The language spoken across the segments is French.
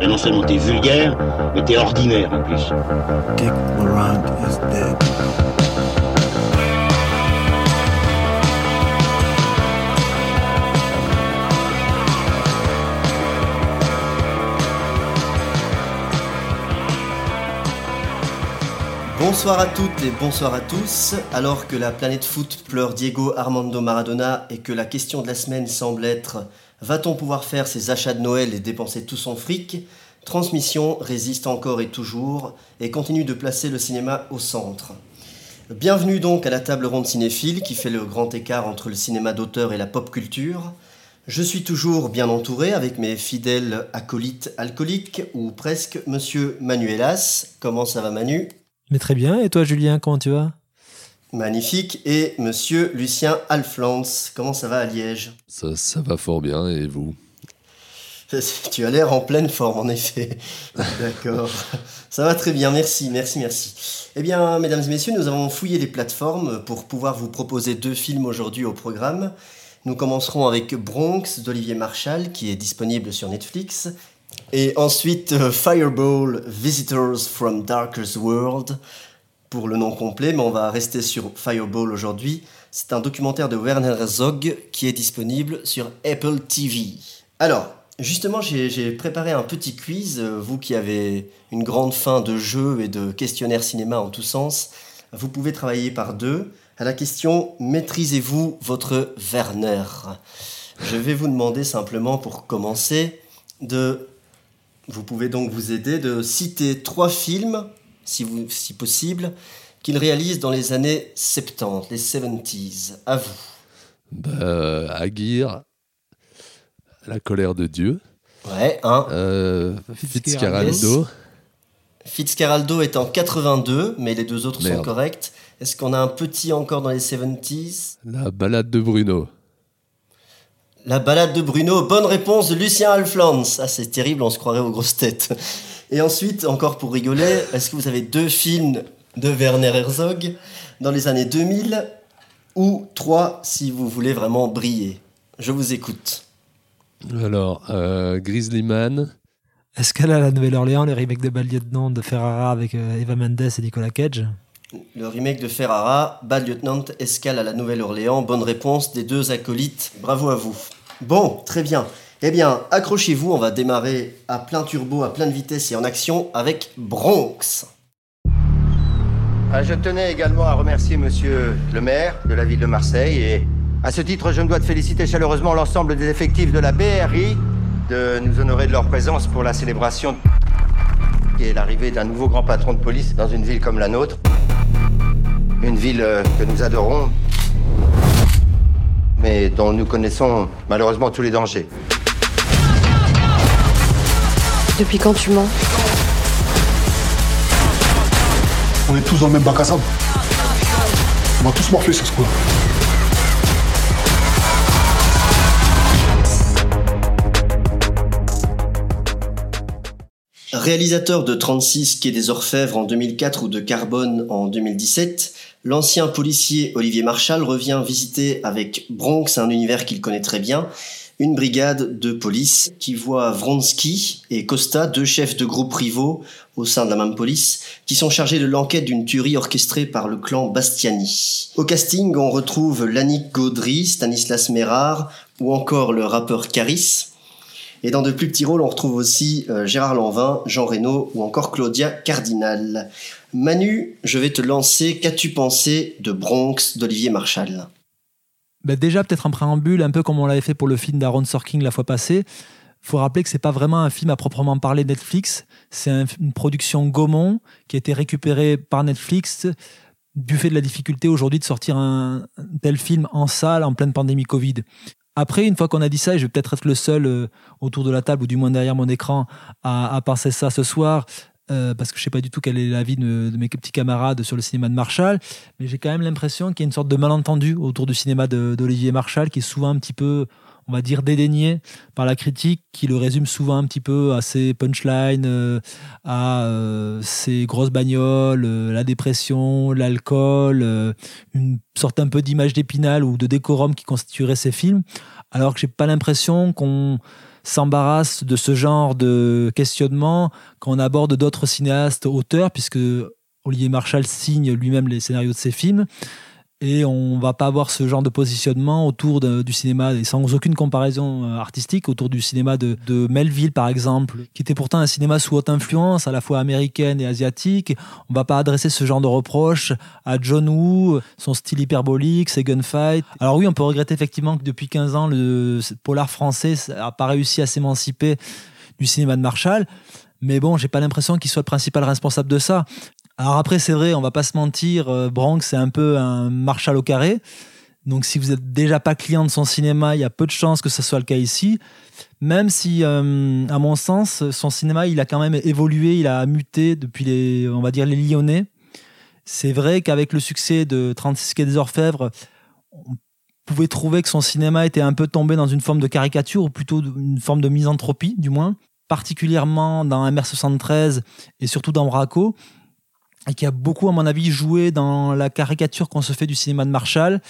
Et non seulement t'es vulgaire, mais t'es ordinaire en plus. Dick Laurent is dead. Bonsoir à toutes et bonsoir à tous. Alors que la planète foot pleure Diego Armando Maradona et que la question de la semaine semble être Va-t-on pouvoir faire ses achats de Noël et dépenser tout son fric? Transmission résiste encore et toujours et continue de placer le cinéma au centre. Bienvenue donc à la table ronde cinéphile qui fait le grand écart entre le cinéma d'auteur et la pop culture. Je suis toujours bien entouré avec mes fidèles acolytes alcooliques ou presque monsieur Manuelas. Comment ça va Manu? Mais très bien, et toi Julien, comment tu vas? Magnifique. Et monsieur Lucien Alflans. Comment ça va à Liège? Ça, ça va fort bien, et vous? Tu as l'air en pleine forme, en effet. D'accord. Ça va très bien, merci, merci, merci. Eh bien, mesdames et messieurs, nous avons fouillé les plateformes pour pouvoir vous proposer deux films aujourd'hui au programme. Nous commencerons avec Bronx d'Olivier Marshall, qui est disponible sur Netflix. Et ensuite, euh, Fireball, Visitors from Darker's World, pour le nom complet, mais on va rester sur Fireball aujourd'hui. C'est un documentaire de Werner Herzog qui est disponible sur Apple TV. Alors, justement, j'ai préparé un petit quiz. Euh, Vous qui avez une grande faim de jeux et de questionnaires cinéma en tous sens, vous pouvez travailler par deux. À la question Maîtrisez-vous votre Werner? Je vais vous demander simplement pour commencer de. Vous pouvez donc vous aider de citer trois films, si, vous, si possible, qu'il réalise dans les années 70, les 70s. À vous. bah, Aguirre, La colère de Dieu, Ouais, euh, Fitzcarraldo, Fitzcarraldo est en 82, mais les deux autres sont corrects. Est-ce qu'on a un petit encore dans les 70s La balade de Bruno. La balade de Bruno, bonne réponse de Lucien Alflans. Ah, c'est terrible, on se croirait aux grosses têtes. Et ensuite, encore pour rigoler, est-ce que vous avez deux films de Werner Herzog dans les années 2000 ou trois si vous voulez vraiment briller? Je vous écoute. Alors, euh, Grizzly Man, Est-ce qu'elle a la Nouvelle-Orléans, le remake de Bad Lieutenant de Ferrara avec euh, Eva Mendes et Nicolas Cage? Le remake de Ferrara, Bad Lieutenant, Escale à la Nouvelle-Orléans? Bonne réponse des deux acolytes. Bravo à vous. Bon, très bien. Eh bien, accrochez-vous, on va démarrer à plein turbo, à pleine vitesse et en action avec Bronx. Ah, Je tenais également à remercier monsieur le maire de la ville de Marseille et à ce titre, je me dois de féliciter chaleureusement l'ensemble des effectifs de la BRI de nous honorer de leur présence pour la célébration qui est l'arrivée d'un nouveau grand patron de police dans une ville comme la nôtre. Une ville euh, que nous adorons, mais dont nous connaissons malheureusement tous les dangers. Depuis quand tu mens? On est tous dans le même bac à sable. On va tous morfler sur ce coup-là. Réalisateur de 36 Quai des Orfèvres en 2004 ou de Carbone en 2017, l'ancien policier Olivier Marchal revient visiter avec Bronx un univers qu'il connaît très bien, une brigade de police qui voit Vronsky et Costa, deux chefs de groupe rivaux au sein de la même police, qui sont chargés de l'enquête d'une tuerie orchestrée par le clan Bastiani. Au casting, on retrouve Lannick Gaudry, Stanislas Mérard ou encore le rappeur Caris. Et dans de plus petits rôles, on retrouve aussi euh, Gérard Lanvin, Jean Reno ou encore Claudia Cardinal. Manu, je vais te lancer. Qu'as-tu pensé de Bronx d'Olivier Marshall Bah, Déjà, peut-être un préambule, un peu comme on l'avait fait pour le film d'Aaron Sorkin la fois passée. faut rappeler que c'est pas vraiment un film à proprement parler Netflix. C'est un- une production Gaumont qui a été récupérée par Netflix du fait de la difficulté aujourd'hui de sortir un tel film en salle en pleine pandémie Covid. Après, une fois qu'on a dit ça, et je vais peut-être être le seul euh, autour de la table, ou du moins derrière mon écran, à, penser ça ce soir, euh, parce que je sais pas du tout quel est l'avis de, de mes petits camarades sur le cinéma de Marshall, mais j'ai quand même l'impression qu'il y a une sorte de malentendu autour du cinéma d'Olivier Marshall, qui est souvent un petit peu on va dire, dédaigné par la critique, qui le résume souvent un petit peu à ses punchlines, euh, à euh, ses grosses bagnoles, euh, la dépression, l'alcool, une sorte un peu d'image d'épinal ou de décorum qui constituerait ses films, alors que j'ai pas l'impression qu'on s'embarrasse de ce genre de questionnement quand on aborde d'autres cinéastes auteurs, puisque Olivier Marshall signe lui-même les scénarios de ses films et on va pas avoir ce genre de positionnement autour du cinéma et sans aucune comparaison euh, artistique autour du cinéma de, Melville par exemple qui était pourtant un cinéma sous haute influence à la fois américaine et asiatique. On va pas adresser ce genre de reproches à John Woo son style hyperbolique ses gunfights. Alors oui on peut regretter effectivement que depuis 15 ans le polar français n'a pas réussi à s'émanciper du cinéma de Marshall. Mais bon, j'ai pas l'impression qu'il soit le principal responsable de ça. Alors après, c'est vrai, on va pas se mentir, euh, Bronx, c'est un peu un Marshall au carré. Donc si vous êtes déjà pas client de son cinéma, il y a peu de chances que ce soit le cas ici. Même si, euh, à mon sens, son cinéma, il a quand même évolué, il a muté depuis les, on va dire, les Lyonnais. C'est vrai qu'avec le succès de 36 quai des Orfèvres, on pouvait trouver que son cinéma était un peu tombé dans une forme de caricature, ou plutôt une forme de misanthropie, du moins. Particulièrement dans MR73 et surtout dans Braco et qui a beaucoup, à mon avis, joué dans la caricature qu'on se fait du cinéma de Marshall,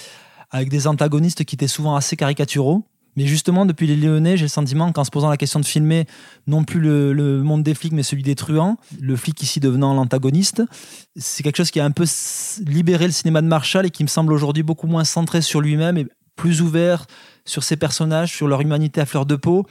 avec des antagonistes qui étaient souvent assez caricaturaux. Mais justement, depuis les Lyonnais, j'ai le sentiment qu'en se posant la question de filmer non plus le, monde des flics, mais celui des truands, le flic ici devenant l'antagoniste, c'est quelque chose qui a un peu libéré le cinéma de Marshall et qui me semble aujourd'hui beaucoup moins centré sur lui-même et plus ouvert sur ses personnages, sur leur humanité à fleur de peau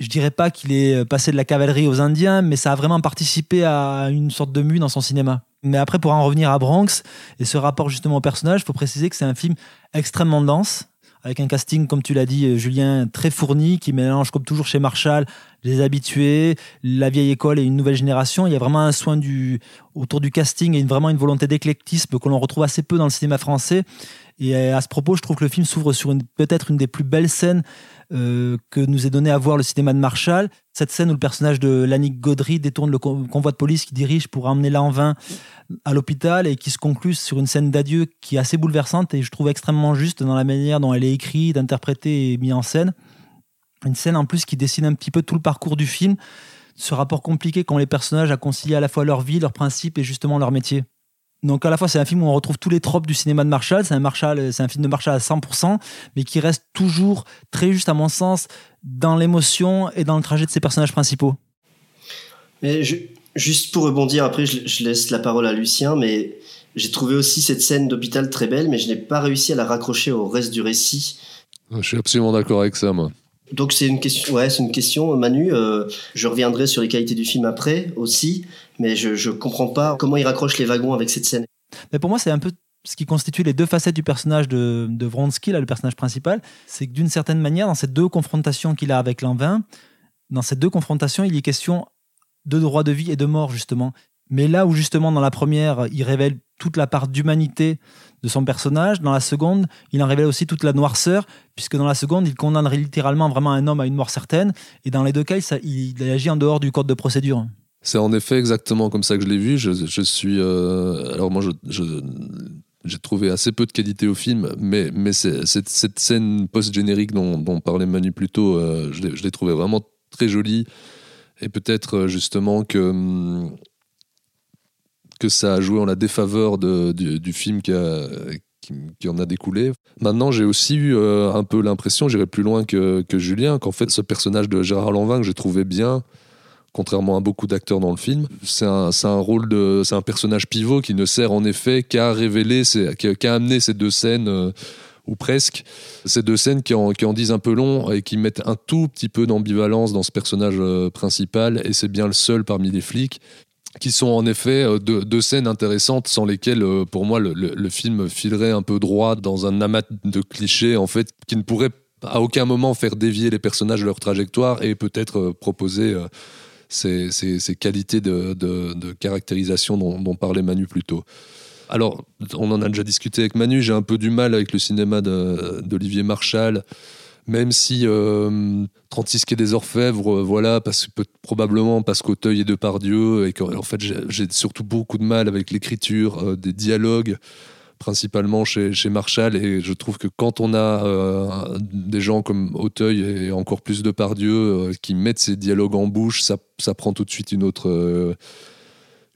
je dirais pas qu'il est passé de la cavalerie aux Indiens, mais ça a vraiment participé à une sorte de mue dans son cinéma. Mais après, pour en revenir à Bronx et ce rapport justement au personnage, il faut préciser que c'est un film extrêmement dense, avec un casting, comme tu l'as dit, euh, Julien, très fourni, qui mélange, comme toujours chez Marshall, les habitués, la vieille école et une nouvelle génération. Il y a vraiment un soin autour du casting et vraiment une volonté d'éclectisme que l'on retrouve assez peu dans le cinéma français. Et à ce propos, je trouve que le film s'ouvre sur peut-être une des plus belles scènes euh, que nous est donné à voir le cinéma de Marshall. Cette scène où le personnage de Lannick Gaudry détourne le convoi de police qui dirige pour emmener Lanvin à l'hôpital et qui se conclut sur une scène d'adieu qui est assez bouleversante et je trouve extrêmement juste dans la manière dont elle est écrite, interprétée et mise en scène. Une scène en plus qui dessine un petit peu tout le parcours du film, ce rapport compliqué qu'ont les personnages à concilier à la fois leur vie, leurs principes et justement leur métier. Donc à la fois c'est un film où on retrouve tous les tropes du cinéma de Marshall, c'est un Marshall, c'est un film de Marshall à 100%, mais qui reste toujours très juste à mon sens dans l'émotion et dans le trajet de ses personnages principaux. Mais juste pour rebondir, après je, laisse la parole à Lucien, mais j'ai trouvé aussi cette scène d'hôpital très belle, mais je n'ai pas réussi à la raccrocher au reste du récit. Je suis absolument d'accord avec ça, moi. Donc c'est une question, ouais, c'est une question, Manu. Euh, je reviendrai sur les qualités du film après aussi, mais je je comprends pas comment il raccroche les wagons avec cette scène. Mais pour moi, c'est un peu ce qui constitue les deux facettes du personnage de, Vronsky, là, le personnage principal, c'est que d'une certaine manière, dans ces deux confrontations qu'il a avec Lanvin, dans ces deux confrontations, il y est question de droit de vie et de mort, justement. Mais là où, justement, dans la première, il révèle toute la part d'humanité de son personnage, dans la seconde, il en révèle aussi toute la noirceur, puisque dans la seconde, il condamnerait littéralement vraiment un homme à une mort certaine, et dans les deux cas, il, agit en dehors du code de procédure. C'est en effet exactement comme ça que je l'ai vu. Je, suis. Euh, alors, moi, j'ai trouvé assez peu de qualité au film, mais, cette, scène post-générique dont, parlait Manu plus tôt, euh, je l'ai trouvé vraiment très jolie. Et peut-être euh, justement que, hum, que ça a joué en la défaveur du, film qui, en a découlé. Maintenant, j'ai aussi eu un peu l'impression, j'irai plus loin que, que Julien, qu'en fait, ce personnage de Gérard Lanvin que j'ai trouvé bien, contrairement à beaucoup d'acteurs dans le film. C'est un, rôle de, c'est un personnage pivot qui ne sert en effet qu'à révéler, qu'à amener ces deux scènes. Euh, ou presque, ces deux scènes qui en, qui en, disent un peu long et qui mettent un tout petit peu d'ambivalence dans ce personnage euh, principal, et c'est bien le seul parmi les flics, qui sont en effet euh, deux, scènes intéressantes sans lesquelles, pour moi, le, le, film filerait un peu droit dans un amas de clichés, en fait, qui ne pourrait à aucun moment faire dévier les personnages de leur trajectoire et peut-être proposer ces, qualités de, caractérisation dont, parlait Manu plus tôt. Alors, on en a déjà discuté avec Manu, j'ai un peu du mal avec le cinéma d'Olivier Marshall, même si euh, 36 quai des Orfèvres, euh, voilà, parce, probablement parce qu'Auteuil est de par Dieu, et qu'en fait j'ai surtout beaucoup de mal avec l'écriture, euh, des dialogues principalement chez, chez Marshall. Et je trouve que quand on a euh, des gens comme Auteuil et encore plus de Pardieu euh, qui mettent ces dialogues en bouche, ça, ça prend tout de suite une autre, euh,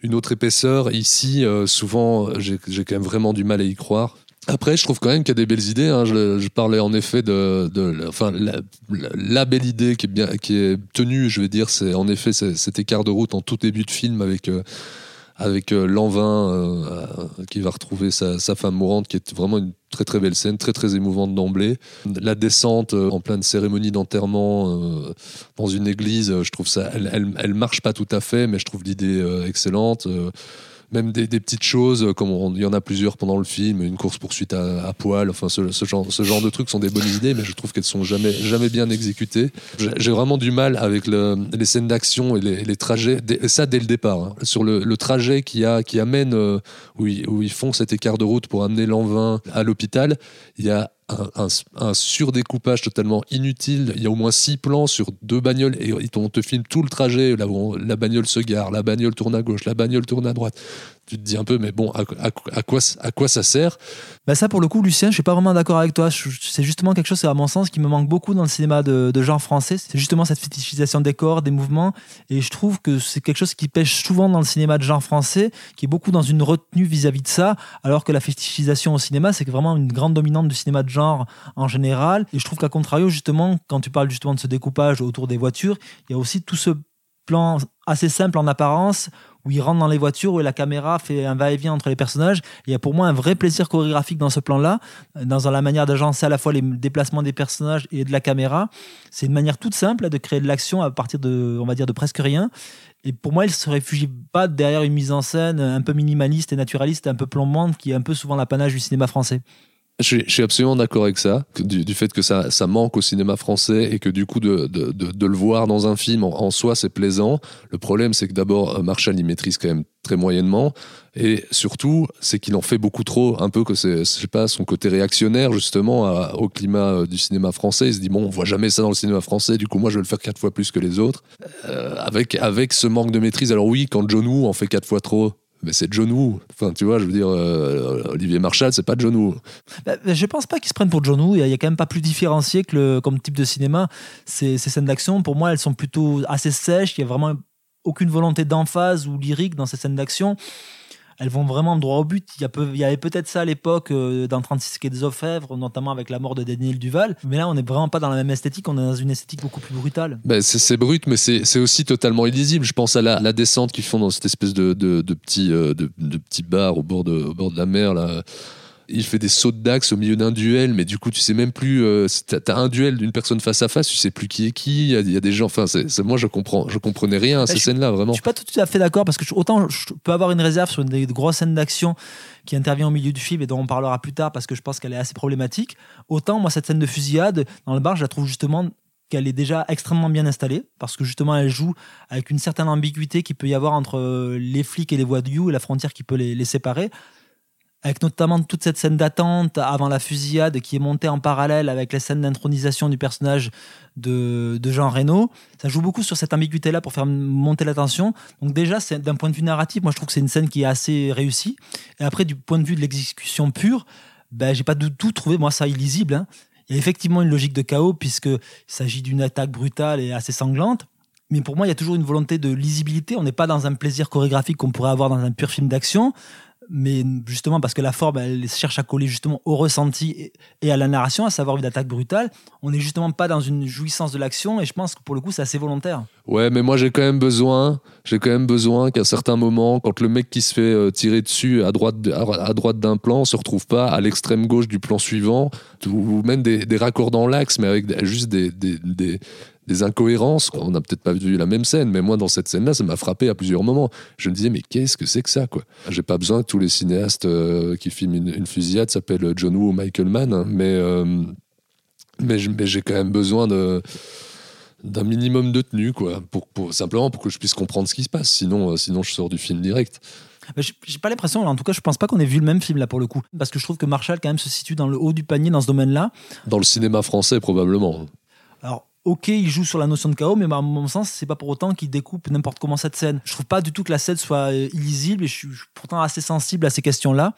une autre épaisseur. Ici, souvent, j'ai quand même vraiment du mal à y croire. Après, je trouve quand même qu'il y a des belles idées. hein. Je, parlais en effet de, de- enfin, la, la- belle idée qui est bien, qui est tenue, je vais dire, c'est en effet cet écart de route en tout début de film avec avec euh, Lanvin euh, qui va retrouver sa, femme mourante, qui est vraiment une très très belle scène, très très émouvante d'emblée. La descente euh, en pleine cérémonie d'enterrement dans une église, je trouve ça, elle, elle, elle marche pas tout à fait, mais je trouve l'idée excellente. Même des, des petites choses, euh, comme on- il y en a plusieurs pendant le film, une course poursuite à, à poil, enfin ce, ce genre, ce genre de trucs sont des bonnes idées, mais je trouve qu'elles sont jamais, jamais bien exécutées. J'ai vraiment du mal avec le- les scènes d'action et les, les trajets, ça dès le départ. hein. Sur le, le trajet qui, a, qui amène, euh, où, ils, où ils font cet écart de route pour amener l'envin à l'hôpital, il y a un, surdécoupage totalement inutile. Il y a au moins six plans sur deux bagnoles et on te filme tout le trajet. Là où la bagnole se gare, la bagnole tourne à gauche, la bagnole tourne à droite. Tu te dis un peu, mais bon, à, quoi, ça sert? Bah ça, pour le coup, Lucien, je suis pas vraiment d'accord avec toi. C'est justement quelque chose, à mon sens, qui me manque beaucoup dans le cinéma de, de genre français. C'est justement cette fétichisation des corps, des mouvements. Et je trouve que c'est quelque chose qui pêche souvent dans le cinéma de genre français, qui est beaucoup dans une retenue vis-à-vis de ça, alors que la fétichisation au cinéma, c'est vraiment une grande dominante du cinéma de genre en général. Et je trouve qu'à contrario, justement, quand tu parles justement de ce découpage autour des voitures, il y a aussi tout ce plan assez simple en apparence où il rentre dans les voitures, où la caméra fait un va-et-vient entre les personnages. Il y a pour moi un vrai plaisir chorégraphique dans ce plan-là, dans la manière d'agencer à la fois les déplacements des personnages et de la caméra. C'est une manière toute simple de créer de l'action à partir de, on va dire, de presque rien. Et pour moi, il se réfugie pas derrière une mise en scène un peu minimaliste et naturaliste, un peu plombante, qui est un peu souvent l'apanage du cinéma français. Je suis, absolument d'accord avec ça, du, fait que ça, ça manque au cinéma français et que du coup de, de, de, le voir dans un film en, soi c'est plaisant. Le problème c'est que d'abord euh, Marshall il maîtrise quand même très moyennement et surtout c'est qu'il en fait beaucoup trop, un peu que c'est je pas son côté réactionnaire justement au climat euh, du cinéma français. Il se dit bon on voit jamais ça dans le cinéma français, du coup moi je vais le faire quatre fois plus que les autres. Euh, avec avec ce manque de maîtrise. Alors oui quand John Woo en fait quatre fois trop. Mais c'est John Woo. Enfin, tu vois, je veux dire, euh, Olivier Marshall, c'est pas John Woo. Bah, bah, je pense pas qu'ils se prennent pour John Woo. Il y a- quand même pas plus différencié que comme type de cinéma. Ces, ces scènes d'action, pour moi, elles sont plutôt assez sèches. Il y a vraiment aucune volonté d'emphase ou lyrique dans ces scènes d'action. Elles vont vraiment droit au but. Il y, avait peut-être ça à l'époque euh, dans 36 quai des Orfèvres, notamment avec la mort de Daniel Duval. Mais là, on n'est vraiment pas dans la même esthétique. On est dans une esthétique beaucoup plus brutale. Ben, c'est brut, mais c'est aussi totalement illisible. Je pense à la, descente qu'ils font dans cette espèce de, euh, petit bar au bord de, la mer. Il fait des sauts d'axe au milieu d'un duel, mais du coup, tu sais même plus. euh, T'as un duel d'une personne face à face, tu sais plus qui est qui. Il y a, il y a des gens. Enfin, moi, je comprends, je comprenais rien à ces scènes-là, vraiment. Je suis pas tout à fait d'accord parce que je- autant je peux avoir une réserve sur une des grosses scènes d'action qui intervient au milieu du film et dont on parlera plus tard parce que je pense qu'elle est assez problématique. Autant moi cette scène de fusillade dans le bar, je la trouve justement qu'elle est déjà extrêmement bien installée parce que justement elle joue avec une certaine ambiguïté qui peut y avoir entre euh, les flics et les voyous et la frontière qui peut les, les séparer avec notamment toute cette scène d'attente avant la fusillade qui est montée en parallèle avec les scènes d'intronisation du personnage de, Jean Reno. Ça joue beaucoup sur cette ambiguïté-là pour faire monter la tension. Donc déjà, d'un point de vue narratif, moi je trouve que c'est une scène qui est assez réussie. Et après, du point de vue de l'exécution pure, ben, j'ai pas du tout trouvé moi ça illisible. hein. Il y a effectivement une logique de chaos puisqu'il s'agit d'une attaque brutale et assez sanglante. Mais pour moi, il y a toujours une volonté de lisibilité. On n'est pas dans un plaisir chorégraphique qu'on pourrait avoir dans un pur film d'action mais justement parce que la forme elle cherche à coller justement au ressenti et- à la narration, à savoir une attaque brutale, on n'est justement pas dans une jouissance de l'action et je pense que pour le coup c'est assez volontaire. Ouais, mais moi j'ai quand même besoin, j'ai quand même besoin qu'à certains moments, quand le mec qui se fait euh, tirer dessus à droite, à droite d'un plan se retrouve pas à l'extrême gauche du plan suivant, ou même des, des raccords dans l'axe, mais avec juste des, des incohérences. On n'a peut-être pas vu la même scène, mais moi dans cette scène-là, ça m'a frappé à plusieurs moments. Je me disais, mais qu'est-ce que c'est que ça, quoi? J'ai pas besoin que tous les cinéastes euh, qui filment une, une fusillade s'appellent John Woo ou Michael Mann, hein, mais, euh, mais, j'ai quand même besoin de d'un minimum de tenue, quoi, pour, pour, simplement pour que je puisse comprendre ce qui se passe. Sinon, euh, sinon je sors du film direct. Mais j'ai j'ai pas l'impression, en tout cas je pense pas qu'on ait vu le même film là pour le coup, parce que je trouve que Marshall quand même se situe dans le haut du panier dans ce domaine-là. Dans le cinéma français, probablement. Ok, il joue sur la notion de chaos, mais à mon sens, c'est pas pour autant qu'il découpe n'importe comment cette scène. Je trouve pas du tout que la scène soit euh, illisible et je suis pourtant assez sensible à ces questions-là.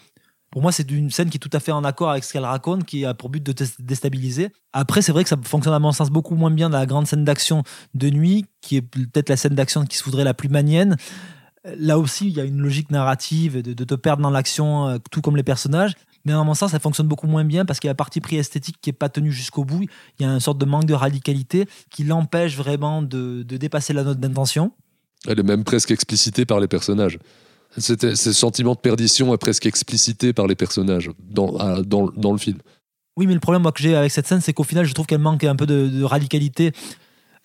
Pour moi, c'est une scène qui est tout à fait en accord avec ce qu'elle raconte, qui a pour but de déstabiliser. Après, c'est vrai que ça fonctionne à mon sens beaucoup moins bien dans la grande scène d'action de nuit, qui est peut-être la scène d'action qui se voudrait la plus manienne. Là aussi, il y a une logique narrative de, de te perdre dans l'action, euh, tout comme les personnages. Mais à mon sens, ça fonctionne beaucoup moins bien parce qu'il y a un parti pris esthétique qui n'est pas tenu jusqu'au bout. Il y a une sorte de manque de radicalité qui l'empêche vraiment de, de dépasser la note d'intention. Elle est même presque explicitée par les personnages. C'était ce sentiment de perdition est presque explicité par les personnages dans, à- dans, dans le film. Oui, mais le problème moi, que j'ai avec cette scène, c'est qu'au final, je trouve qu'elle manque un peu de, de radicalité.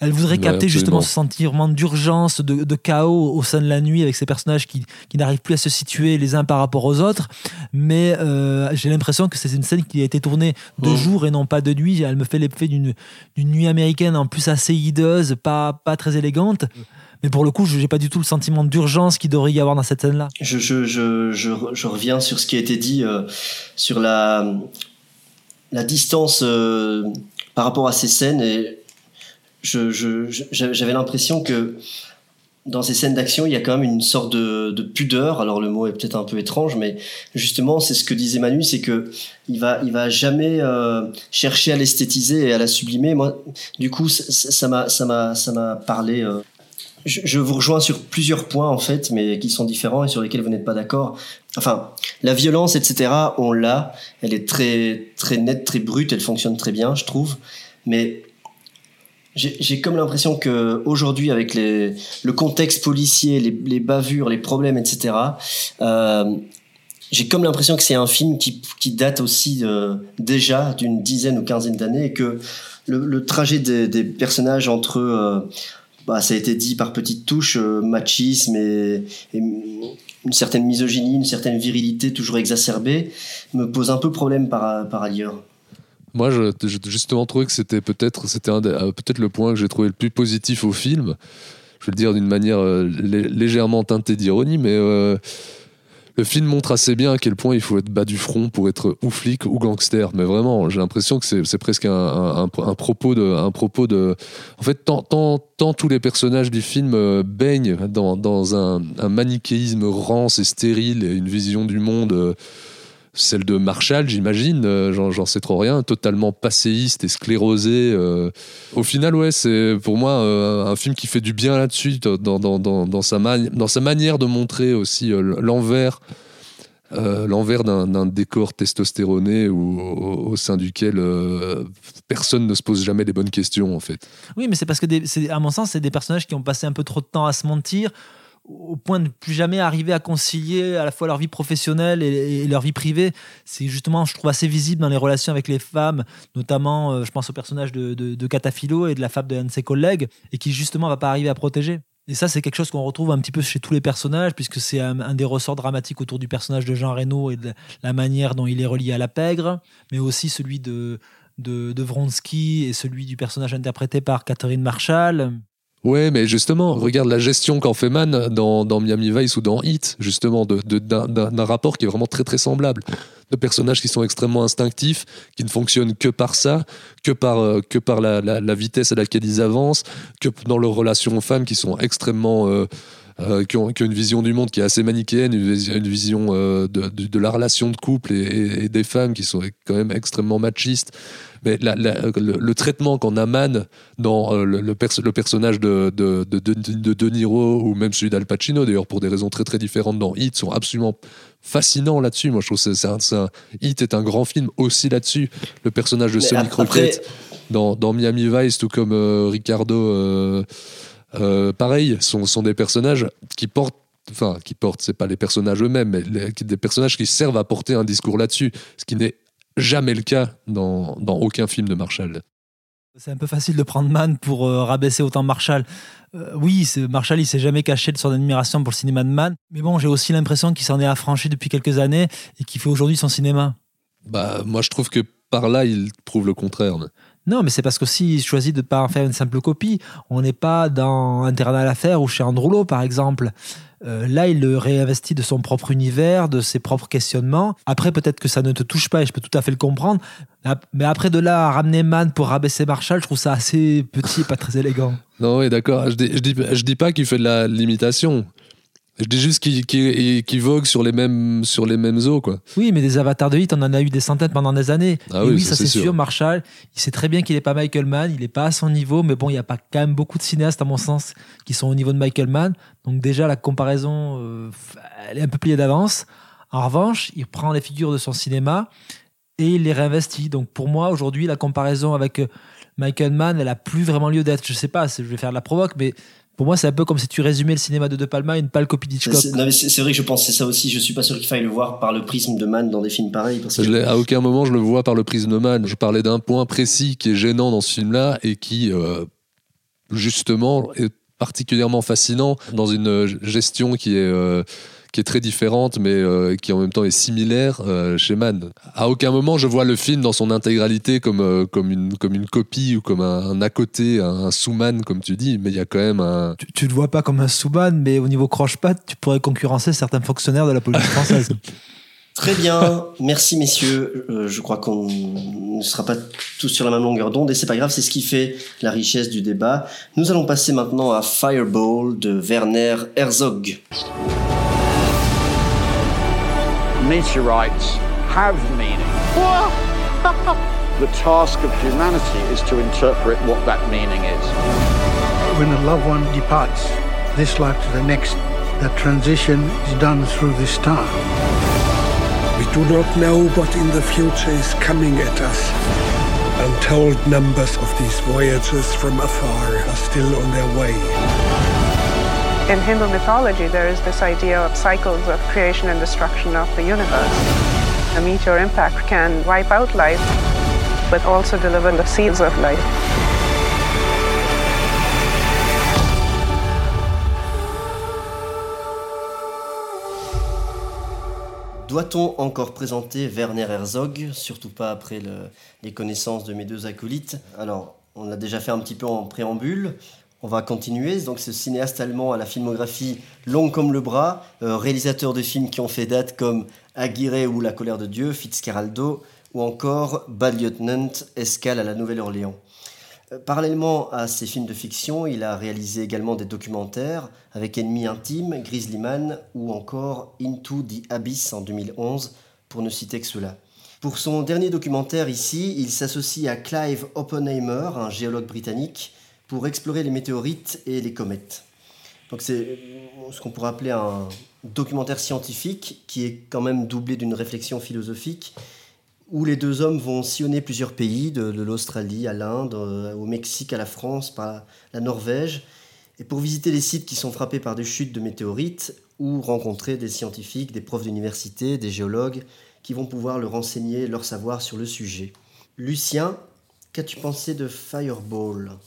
Elle voudrait Ouais, capter justement ce sentiment d'urgence, de, de chaos au sein de la nuit avec ces personnages qui, qui n'arrivent plus à se situer les uns par rapport aux autres. Mais euh, j'ai l'impression que c'est une scène qui a été tournée de jour et non pas de nuit. Elle me fait l'effet d'une d'une nuit américaine en plus assez hideuse, pas, pas très élégante. Mais pour le coup, je n'ai pas du tout le sentiment d'urgence qu'il devrait y avoir dans cette scène-là. Je, je, je, je, je reviens sur ce qui a été dit euh, sur la, la distance euh, par rapport à ces scènes et j'avais l'impression que dans ces scènes d'action, il y a quand même une sorte de, de pudeur. Alors le mot est peut-être un peu étrange, mais justement, c'est ce que disait Manu, c'est que il va, il va jamais euh, chercher à l'esthétiser et à la sublimer. Moi, du coup, ça ça m'a, ça m'a, ça m'a parlé. euh, je, je vous rejoins sur plusieurs points en fait, mais qui sont différents et sur lesquels vous n'êtes pas d'accord. Enfin, la violence, etc. On l'a. Elle est très, très nette, très brute. Elle fonctionne très bien, je trouve. Mais j'ai comme l'impression que aujourd'hui, avec le contexte policier, les, bavures, les problèmes, etc. Euh, j'ai comme l'impression que c'est un film qui, date aussi euh, déjà d'une dizaine ou quinzaine d'années et que le, trajet des, personnages entre euh, bah, ça a été dit par petites touches, machisme et, une certaine misogynie, une certaine virilité toujours exacerbée, me pose un peu problème par ailleurs. Moi, j'ai justement trouvé que c'était peut-être c'était euh, peut-être le point que j'ai trouvé le plus positif au film. Je vais le dire d'une manière euh, lé- légèrement teintée d'ironie, mais euh, le film montre assez bien à quel point il faut être bas du front pour être ou flic ou gangster. Mais vraiment, j'ai l'impression que c'est presque un, un- propos de un propos de. En fait, tant, tant, tant tous les personnages du film baignent dans, dans un, manichéisme rance et stérile et une vision du monde. Celle de Marshall, j'imagine, euh, j'en sais trop rien, totalement passéiste et sclérosé. euh. Au final, ouais, c'est pour moi euh, un film qui fait du bien là-dessus, dans, dans, dans, dans sa dans sa manière de montrer aussi euh, l'envers. l'envers d'un décor testostéroné au, sein duquel personne ne se pose jamais les bonnes questions en fait. Oui, mais c'est parce que, des- à mon sens, c'est des personnages qui ont passé un peu trop de temps à se mentir au point de plus jamais arriver à concilier à la fois leur vie professionnelle et, leur vie privée. C'est justement, je trouve, assez visible dans les relations avec les femmes, notamment, euh, je pense au personnage de, de, de Catafilo et de la femme d'un de ses collègues, et qui justement va pas arriver à protéger. Et ça, c'est quelque chose qu'on retrouve un petit peu chez tous les personnages, puisque c'est un, un des ressorts dramatiques autour du personnage de Jean Reno et de la manière dont il est relié à la pègre, mais aussi celui de, de, de Vronsky et celui du personnage interprété par Catherine Marshall. Ouais, mais justement, regarde la gestion qu'en fait Man dans, Miami Vice ou dans Hit, justement, d'un rapport qui est vraiment très très semblable. De personnages qui sont extrêmement instinctifs, qui ne fonctionnent que par ça, que par, euh, la vitesse à laquelle ils avancent, que dans leurs relations aux femmes qui sont extrêmement. euh, euh, qui, ont, qui ont une vision du monde qui est assez manichéenne, une, vis- une vision euh, de, de- de la relation de couple et, et- et des femmes qui sont quand même extrêmement machistes. Mais la- la- le, le traitement qu'en a Man dans euh, le, le perso- le personnage de de, de, Niro ou même celui d'Al Pacino, d'ailleurs pour des raisons très très différentes dans Hit, sont absolument fascinants là-dessus. Moi je trouve que c'est, un, Hit est un grand film aussi là-dessus. Le personnage de Sonny Crockett dans, dans Miami Vice, tout comme Ricardo, euh, pareil, sont, sont des personnages qui portent. Enfin, qui portent, c'est pas les personnages eux-mêmes, mais les- des personnages qui servent à porter un discours là-dessus, ce qui n'est jamais le cas dans, dans aucun film de Marshall. C'est un peu facile de prendre Man pour euh, rabaisser autant Marshall. Euh, oui, Marshall, il s'est jamais caché de son admiration pour le cinéma de Man. Mais bon, j'ai aussi l'impression qu'il s'en est affranchi depuis quelques années et qu'il fait aujourd'hui son cinéma. Bah, moi, je trouve que par là, il prouve le contraire. Non, mais c'est parce qu'aussi, il choisit de ne pas en faire une simple copie. On n'est pas dans Interne à l'affaire ou chez Androulo, par exemple. Euh, là, il le réinvestit de son propre univers, de ses propres questionnements. Après, peut-être que ça ne te touche pas et je peux tout à fait le comprendre. Mais après, de là à ramener Man pour rabaisser Marshall, je trouve ça assez petit et pas très élégant. Non, oui, d'accord. Je je dis, je dis pas qu'il fait de la limitation. Je dis juste qu'il qu'il- qu'il vogue sur les mêmes, sur les mêmes eaux, quoi. Oui, mais des avatars de hit, on en a eu des centaines pendant des années. Ah et oui, oui, ça, c'est sûr. sûr. Marshall, il sait très bien qu'il n'est pas Michael Mann, il n'est pas à son niveau, mais bon, il n'y a pas quand même beaucoup de cinéastes, à mon sens, qui sont au niveau de Michael Mann. Donc déjà, la comparaison, euh, elle est un peu pliée d'avance. En revanche, il prend les figures de son cinéma et il les réinvestit. Donc pour moi, aujourd'hui, la comparaison avec euh, Michael Mann, elle a plus vraiment lieu d'être. Je sais pas, je vais faire de la provoque, mais pour moi, c'est un peu comme si tu résumais le cinéma de De Palma une pâle copie d'Hitchcock. C'est vrai que je pensais ça aussi. Je suis pas sûr qu'il faille le voir par le prisme de Mann dans des films pareils. Parce que Je l'ai- à aucun moment je le vois par le prisme de Man. Je parlais d'un point précis qui est gênant dans ce film-là et qui, euh, justement, est particulièrement fascinant dans une euh, gestion qui est, euh, qui est très différente, mais euh, qui en même temps est similaire euh, chez Mann. À aucun moment je vois le film dans son intégralité comme, euh, comme, une, comme une copie ou comme un, un à côté, un, un sous-man, comme tu dis, mais il y a quand même un. tu, tu le vois pas comme un sous-ban, mais au niveau croche-patte, tu pourrais concurrencer certains fonctionnaires de la police française. Très bien, merci messieurs. Euh, je crois qu'on ne sera pas tous sur la même longueur d'onde et c'est pas grave, c'est ce qui fait la richesse du débat. Nous allons passer maintenant à Fireball de Werner Herzog. Meteorites have meaning. the task of humanity is to interpret what that meaning is. When a loved one departs this life to the next, that transition is done through this time. We do not know what in the future is coming at us. Untold numbers of these voyagers from afar are still on their way. In Hindu mythology, there is this idea of cycles of creation and destruction of the universe. A meteor impact can wipe out life, but also deliver the seeds of life. Doit-on encore présenter Werner Herzog Surtout pas après le- les connaissances de mes deux acolytes? Alors, on l'a déjà fait un petit peu en préambule. On va continuer. Donc, ce cinéaste allemand à la filmographie longue comme le bras, euh, réalisateur de films qui ont fait date comme Aguirre ou La colère de Dieu, Fitzcarraldo, ou encore Bad Lieutenant, Escale à la Nouvelle-Orléans. Euh, Parallèlement à ces films de fiction, il a réalisé également des documentaires avec Ennemi intime, Grizzly Man ou encore Into the Abyss en 2011, pour ne citer que cela. Pour son dernier documentaire ici, il s'associe à Clive Oppenheimer, un géologue britannique, pour explorer les météorites et les comètes. Donc c'est euh, ce qu'on pourrait appeler un documentaire scientifique qui est quand même doublé d'une réflexion philosophique où les deux hommes vont sillonner plusieurs pays, de, l'Australie à l'Inde, euh, au Mexique à la France, par la Norvège, et pour visiter les sites qui sont frappés par des chutes de météorites ou rencontrer des scientifiques, des profs d'université, des géologues qui vont pouvoir leur renseigner leur savoir sur le sujet. Lucien, qu'as-tu pensé de Fireball?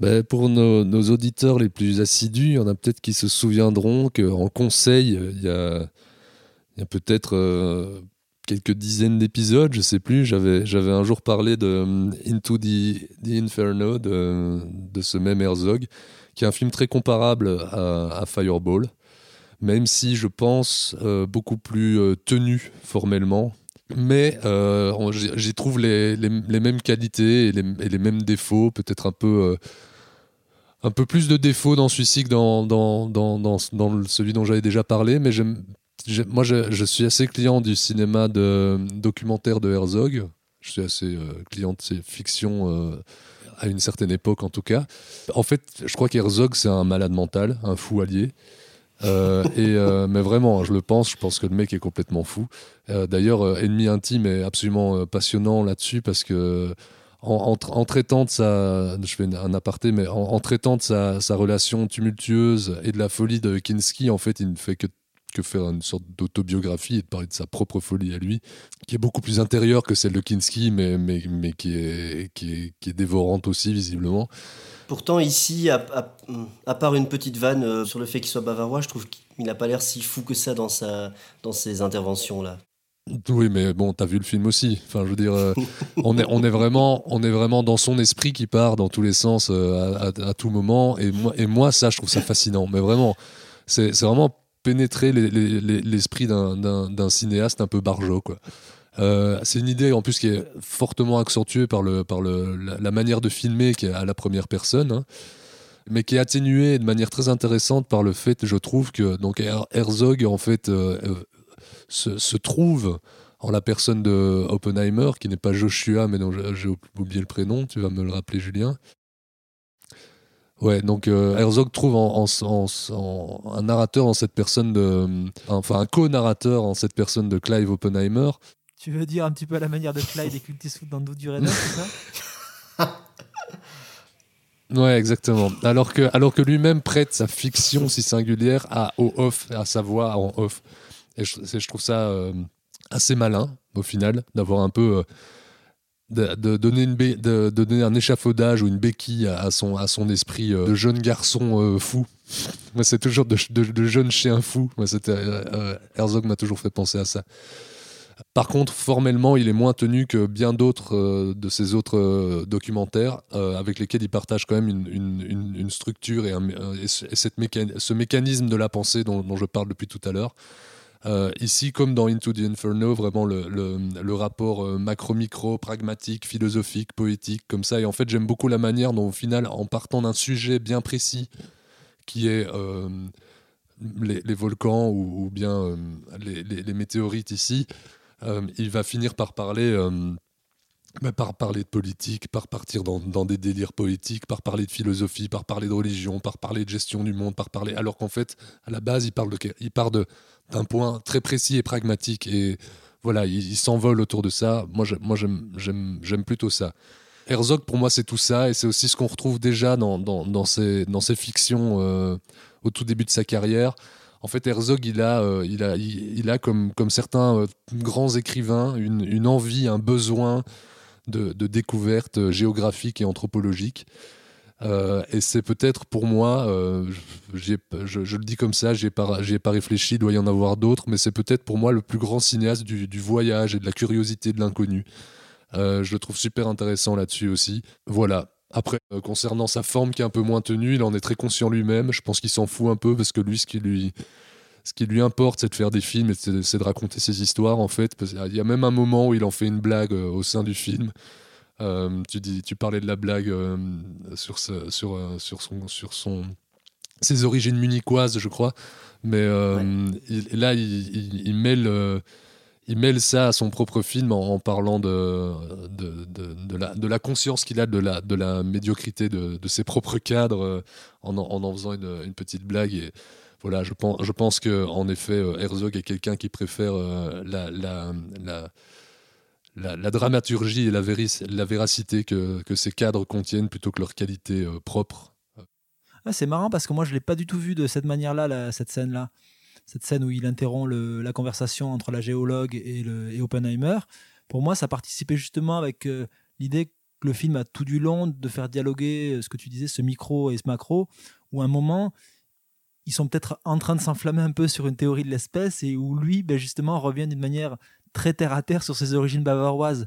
Ben, pour nos, auditeurs les plus assidus, il y en a peut-être qui se souviendront qu'en conseil, il y a, a peut-être euh, quelques dizaines d'épisodes, je sais plus. J'avais, un jour parlé de euh, Into the, Inferno de, ce même Herzog, qui est un film très comparable à, Fireball, même si je pense euh, beaucoup plus euh, tenu formellement. Mais euh, j'y trouve les, les- mêmes qualités et les, mêmes défauts, peut-être un peu, euh, un peu plus de défauts dans celui-ci que dans, dans, dans, dans, celui dont j'avais déjà parlé. Mais j'aime- moi, je, suis assez client du cinéma de documentaire de Herzog. Je suis assez euh, client de ses fictions à une certaine époque, en tout cas. En fait, je crois qu'Herzog, c'est un malade mental, un fou allié. Euh, euh, mais vraiment, je le pense, je pense que le mec est complètement fou. Euh, D'ailleurs, Ennemi intime est absolument passionnant là-dessus parce que en, en tra- en traitant de sa, je fais un aparté, mais en, traitant de sa, relation tumultueuse et de la folie de Kinski, en fait, il ne fait que faire une sorte d'autobiographie et de parler de sa propre folie à lui, qui est beaucoup plus intérieure que celle de Kinski, mais, qui est dévorante aussi, visiblement. Pourtant, ici, à, part une petite vanne euh, sur le fait qu'il soit bavarois, je trouve qu'il n'a pas l'air si fou que ça dans, sa, dans ses interventions-là. Oui, mais bon, t'as vu le film aussi. Enfin, je veux dire, euh, on, est, on, est vraiment, on est vraiment dans son esprit qui part dans tous les sens euh, à, tout moment. Et moi, ça, je trouve ça fascinant. Mais vraiment, c'est vraiment pénétrer les- les- les- l'esprit d'un cinéaste un peu barjot, quoi. Euh, c'est une idée en plus qui est fortement accentuée par, le, par le, la, manière de filmer qui est à la première personne. hein. mais qui est atténué de manière très intéressante par le fait, je trouve, que donc Herzog en fait euh, euh, se, trouve en la personne de Oppenheimer, qui n'est pas Joshua, mais dont j'ai oublié le prénom, tu vas me le rappeler, Julien. Ouais, donc Herzog trouve en, un narrateur en cette personne de. Enfin, un co-narrateur en cette personne de Clive Oppenheimer. Tu veux dire un petit peu à la manière de Clyde et Clint Eastwood dans Doute du c'est ça? Ouais, exactement. Alors que, alors que lui-même prête sa fiction si singulière à au off, à sa voix en off. Et je, trouve ça euh, assez malin, au final, d'avoir un peu. Euh, de, donner une de, donner un échafaudage ou une béquille à, son, à son esprit euh, de jeune garçon fou. Moi, c'est toujours de, de, jeune chien fou. Herzog m'a toujours fait penser à ça. Par contre, formellement, il est moins tenu que bien d'autres euh, de ses autres euh, documentaires, euh, avec lesquels il partage quand même une, structure et, cette ce mécanisme de la pensée dont, je parle depuis tout à l'heure. ici, comme dans Into the Inferno, vraiment le, rapport macro-micro, pragmatique, philosophique, poétique, comme ça. Et en fait, j'aime beaucoup la manière dont, au final, en partant d'un sujet bien précis, qui est les, volcans ou, bien les, météorites ici, il va finir par parler euh, bah, par parler de politique, par partir dans, des délires politiques, par parler de philosophie, par parler de religion, par parler de gestion du monde, par parler. Alors qu'en fait, à la base, il parle de, il part d'un point très précis et pragmatique et voilà, il, s'envole autour de ça. Moi, j'aime plutôt ça. Herzog, pour moi, c'est tout ça et c'est aussi ce qu'on retrouve déjà dans, dans, ses, dans fictions euh, au tout début de sa carrière. En fait, Herzog, il a, euh, il a, il, a comme, comme certains euh, grands écrivains, une, envie, un besoin de, découverte euh, géographique et anthropologique. et c'est peut-être pour moi, je, le dis comme ça, j'ai pas, pas réfléchi, il doit y en avoir d'autres, mais c'est peut-être pour moi le plus grand cinéaste du, voyage et de la curiosité de l'inconnu. je le trouve super intéressant là-dessus aussi. Voilà, après, euh, concernant sa forme qui est un peu moins tenue, il en est très conscient lui-même. Je pense qu'il s'en fout un peu parce que lui, ce qui lui, ce qui lui importe, c'est de faire des films et c'est de raconter ses histoires, en fait. Il y a même un moment où il en fait une blague euh, au sein du film. Euh, tu, dis, tu parlais de la blague sur, sur, sur, son, sur son, ses origines munichoises, je crois. Mais là, il, il mêle il mêle ça à son propre film en, parlant de, de, la, conscience qu'il a de la, de la médiocrité de, ses propres cadres euh, en, en, faisant une, petite blague. Et voilà, je pense, je pense qu'en effet, euh, Herzog est quelqu'un qui préfère euh, la, la, la, dramaturgie et la, la véracité que, que, ces cadres contiennent plutôt que leur qualité propre. c'est marrant parce que moi, je ne l'ai pas du tout vu de cette manière-là, cette scène-là cette scène où il interrompt la conversation entre la géologue et, Oppenheimer, pour moi, ça participait justement avec euh, l'idée que le film a tout du long de faire dialoguer euh, ce que tu disais, ce micro et ce macro, où à un moment, ils sont peut-être en train de s'enflammer un peu sur une théorie de l'espèce et où lui, ben justement, revient d'une manière très terre à terre sur ses origines bavaroises.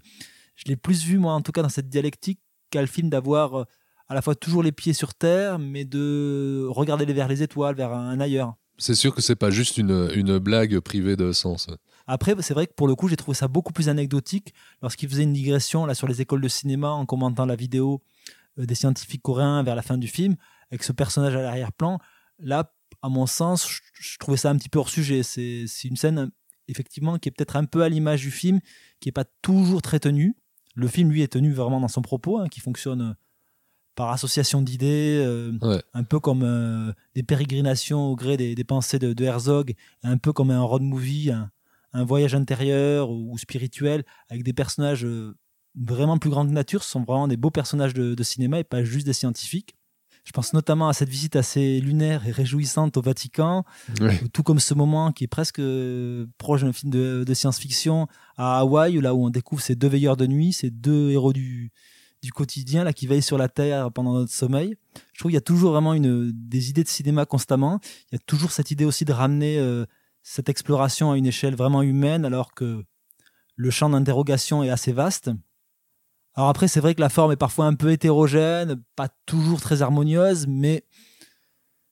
Je l'ai plus vu, moi, en tout cas, dans cette dialectique, qu'à le film d'avoir euh, à la fois toujours les pieds sur terre, mais de regarder vers les étoiles, vers un ailleurs. C'est sûr que c'est pas juste une, une, blague privée de sens. Après, c'est vrai que pour le coup, j'ai trouvé ça beaucoup plus anecdotique lorsqu'il faisait une digression là sur les écoles de cinéma en commentant la vidéo euh, des scientifiques coréens vers la fin du film, avec ce personnage à l'arrière-plan. Là, à mon sens, je, trouvais ça un petit peu hors sujet. C'est une scène effectivement qui est peut-être un peu à l'image du film, qui est pas toujours très tenue. Le film, lui, est tenu vraiment dans son propos, hein, qui fonctionne par association d'idées, euh, un peu comme euh, des pérégrinations au gré des, pensées de, Herzog, un peu comme un road movie, un, voyage intérieur ou, spirituel, avec des personnages euh, vraiment plus grands que nature. Ce sont vraiment des beaux personnages de, cinéma et pas juste des scientifiques. Je pense notamment à cette visite assez lunaire et réjouissante au Vatican, tout comme ce moment qui est presque proche d'un film de, de science-fiction à Hawaï, là où on découvre ces deux veilleurs de nuit, ces deux héros du, du quotidien là qui veille sur la terre pendant notre sommeil. Je trouve qu'il y a toujours vraiment une, des idées de cinéma constamment. Il y a toujours cette idée aussi de ramener euh, cette exploration à une échelle vraiment humaine alors que le champ d'interrogation est assez vaste. Alors après, c'est vrai que la forme est parfois un peu hétérogène, pas toujours très harmonieuse, mais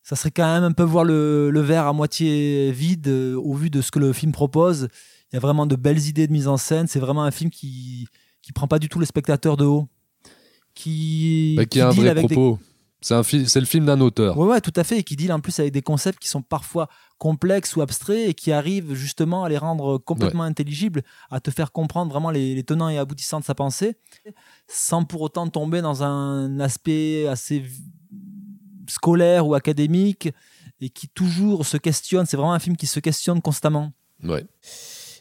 ça serait quand même un peu voir le, le verre à moitié vide euh, au vu de ce que le film propose. Il y a vraiment de belles idées de mise en scène. C'est vraiment un film qui qui prend pas du tout les spectateurs de haut qui, bah, qui, a un vrai propos. C'est un film, c'est le film d'un auteur. Ouais, ouais, tout à fait, et qui deal en plus avec des concepts qui sont parfois complexes ou abstraits et qui arrivent justement à les rendre complètement intelligibles, à te faire comprendre vraiment les, les tenants et aboutissants de sa pensée, sans pour autant tomber dans un aspect assez scolaire ou académique et qui toujours se questionne. C'est vraiment un film qui se questionne constamment. Ouais.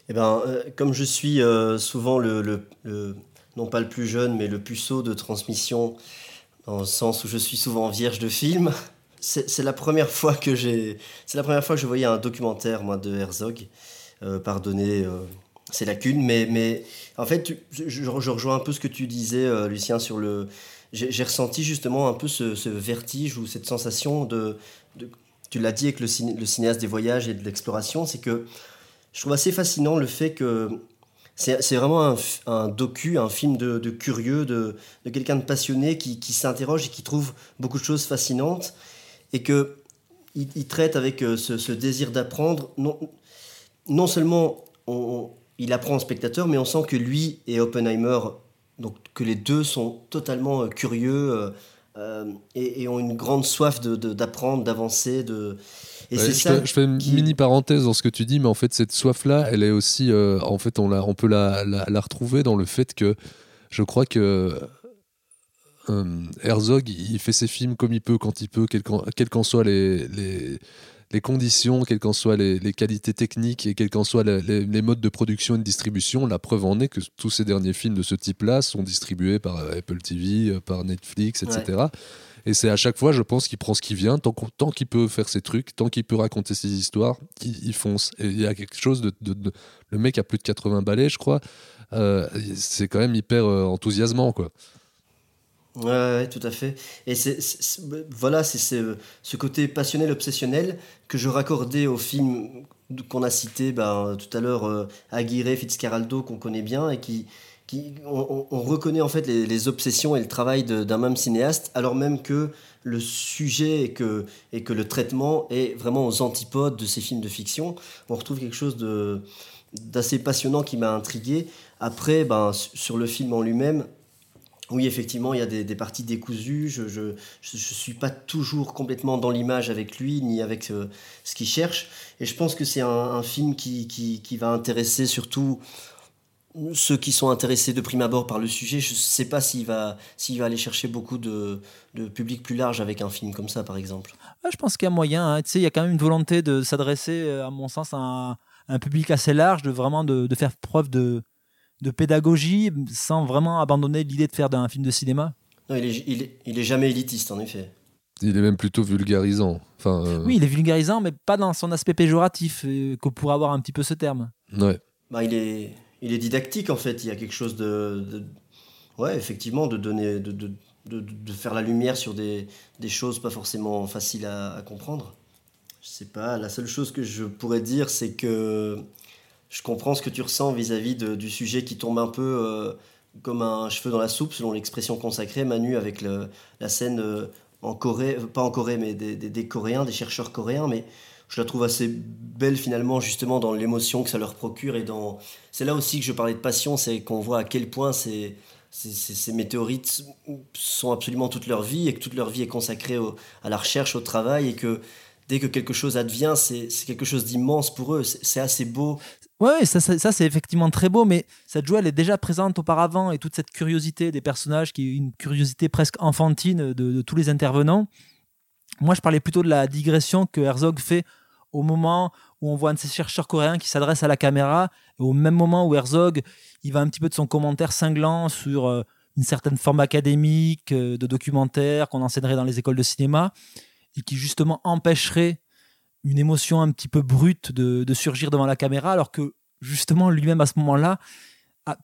Eh ben, euh, comme je suis euh, souvent le, le- le- non pas le plus jeune, mais le puceau de transmission, dans le sens où je suis souvent vierge de films, c'est la première fois que j'ai, c'est la première fois que je voyais un documentaire moi de Herzog. Euh, pardonnez euh, ces lacunes, mais mais en fait, je, rejoins un peu ce que tu disais, euh, Lucien, sur le. J'ai ressenti justement un peu ce, ce vertige ou cette sensation de, de- tu l'as dit avec le, ciné- le cinéaste des voyages et de l'exploration, c'est que je trouve assez fascinant le fait que c'est vraiment un, docu, un film de, curieux, de, quelqu'un de passionné qui, s'interroge et qui trouve beaucoup de choses fascinantes et que il, traite avec euh, ce, désir d'apprendre. Non, non seulement il apprend au spectateur, mais on sent que lui et Oppenheimer, donc que les deux sont totalement euh, curieux euh, et, ont une grande soif d'apprendre, d'avancer, de. Et Ouais, c'est je, ça. fais, je fais une qui- mini parenthèse dans ce que tu dis, mais en fait, cette soif-là, elle est aussi. euh, en fait, on, la, on peut la, la- la retrouver dans le fait que je crois que euh, Herzog, il fait ses films comme il peut, quand il peut, quelles qu'en qu'en soient les, les, les conditions, quelles qu'en soient les, les qualités techniques et quels qu'en soient les, modes de production et de distribution. La preuve en est que tous ces derniers films de ce type-là sont distribués par euh, Apple TV, par Netflix, etc. Et c'est à chaque fois, je pense, qu'il prend ce qui vient, tant tant qu'il peut faire ses trucs, tant qu'il peut raconter ses histoires, il, fonce. Et il y a quelque chose de, Le mec a plus de 80 balais, je crois. Euh, c'est quand même hyper euh, enthousiasmant, quoi. Ouais, tout à fait. Et c'est, voilà, c'est ce, ce côté passionnel, obsessionnel que je raccordais au film qu'on a cité ben, tout à l'heure, euh, Aguirre, Fitzcarraldo, qu'on connaît bien, et qui, on, on- on reconnaît en fait les, obsessions et le travail d'un même cinéaste, alors même que le sujet et que, et que le traitement est vraiment aux antipodes de ces films de fiction. On retrouve quelque chose d'assez passionnant qui m'a intrigué. Après, ben, su- sur le film en lui-même, oui, effectivement, il y a des, parties décousues. Je ne je, je suis pas toujours complètement dans l'image avec lui, ni avec euh, ce qu'il cherche. Et je pense que c'est un, un film qui, qui, qui va intéresser surtout ceux qui sont intéressés de prime abord par le sujet. Je ne sais pas s'il va, s'il va aller chercher beaucoup de, de public plus large avec un film comme ça, par exemple. Je pense qu'il y a moyen. hein. Tu sais, il y a quand même une volonté de s'adresser, euh, à mon sens, à un, à un public assez large, de vraiment de, de faire preuve de, de pédagogie sans vraiment abandonner l'idée de faire d'un film de cinéma. Non, il est, il, est, il est jamais élitiste, en effet. Il est même plutôt vulgarisant. Enfin, euh, Oui, il est vulgarisant, mais pas dans son aspect péjoratif, euh, que pourrait avoir un petit peu ce terme. ouais. Bah, il, est, il est didactique en fait. Il y a quelque chose de. de- ouais, effectivement, de donner. De, de, de, faire la lumière sur des, des choses pas forcément faciles à, comprendre. Je sais pas, la seule chose que je pourrais dire, c'est que je comprends ce que tu ressens vis-à-vis du sujet qui tombe un peu euh, comme un cheveu dans la soupe, selon l'expression consacrée, Manu, avec la scène euh, en Corée, pas en Corée, mais des, des- des Coréens, des chercheurs coréens, mais je la trouve assez belle finalement, justement, dans l'émotion que ça leur procure. Et dans... C'est là aussi que je parlais de passion, c'est qu'on voit à quel point ces, ces, météorites sont absolument toute leur vie et que toute leur vie est consacrée à la recherche, au travail, et que dès que quelque chose advient, c'est quelque chose d'immense pour eux. C'est assez beau. Ouais, ça, c'est effectivement très beau, mais cette joie, elle est déjà présente auparavant et toute cette curiosité des personnages, qui est une curiosité presque enfantine de tous les intervenants. Moi, je parlais plutôt de la digression que Herzog fait au moment où on voit un de ces chercheurs coréens qui s'adresse à la caméra, et au même moment où Herzog, il va un petit peu de son commentaire cinglant sur euh, une certaine forme académique, euh, de documentaire qu'on enseignerait dans les écoles de cinéma, et qui justement empêcherait une émotion un petit peu brute de, surgir devant la caméra, alors que justement lui-même à ce moment-là,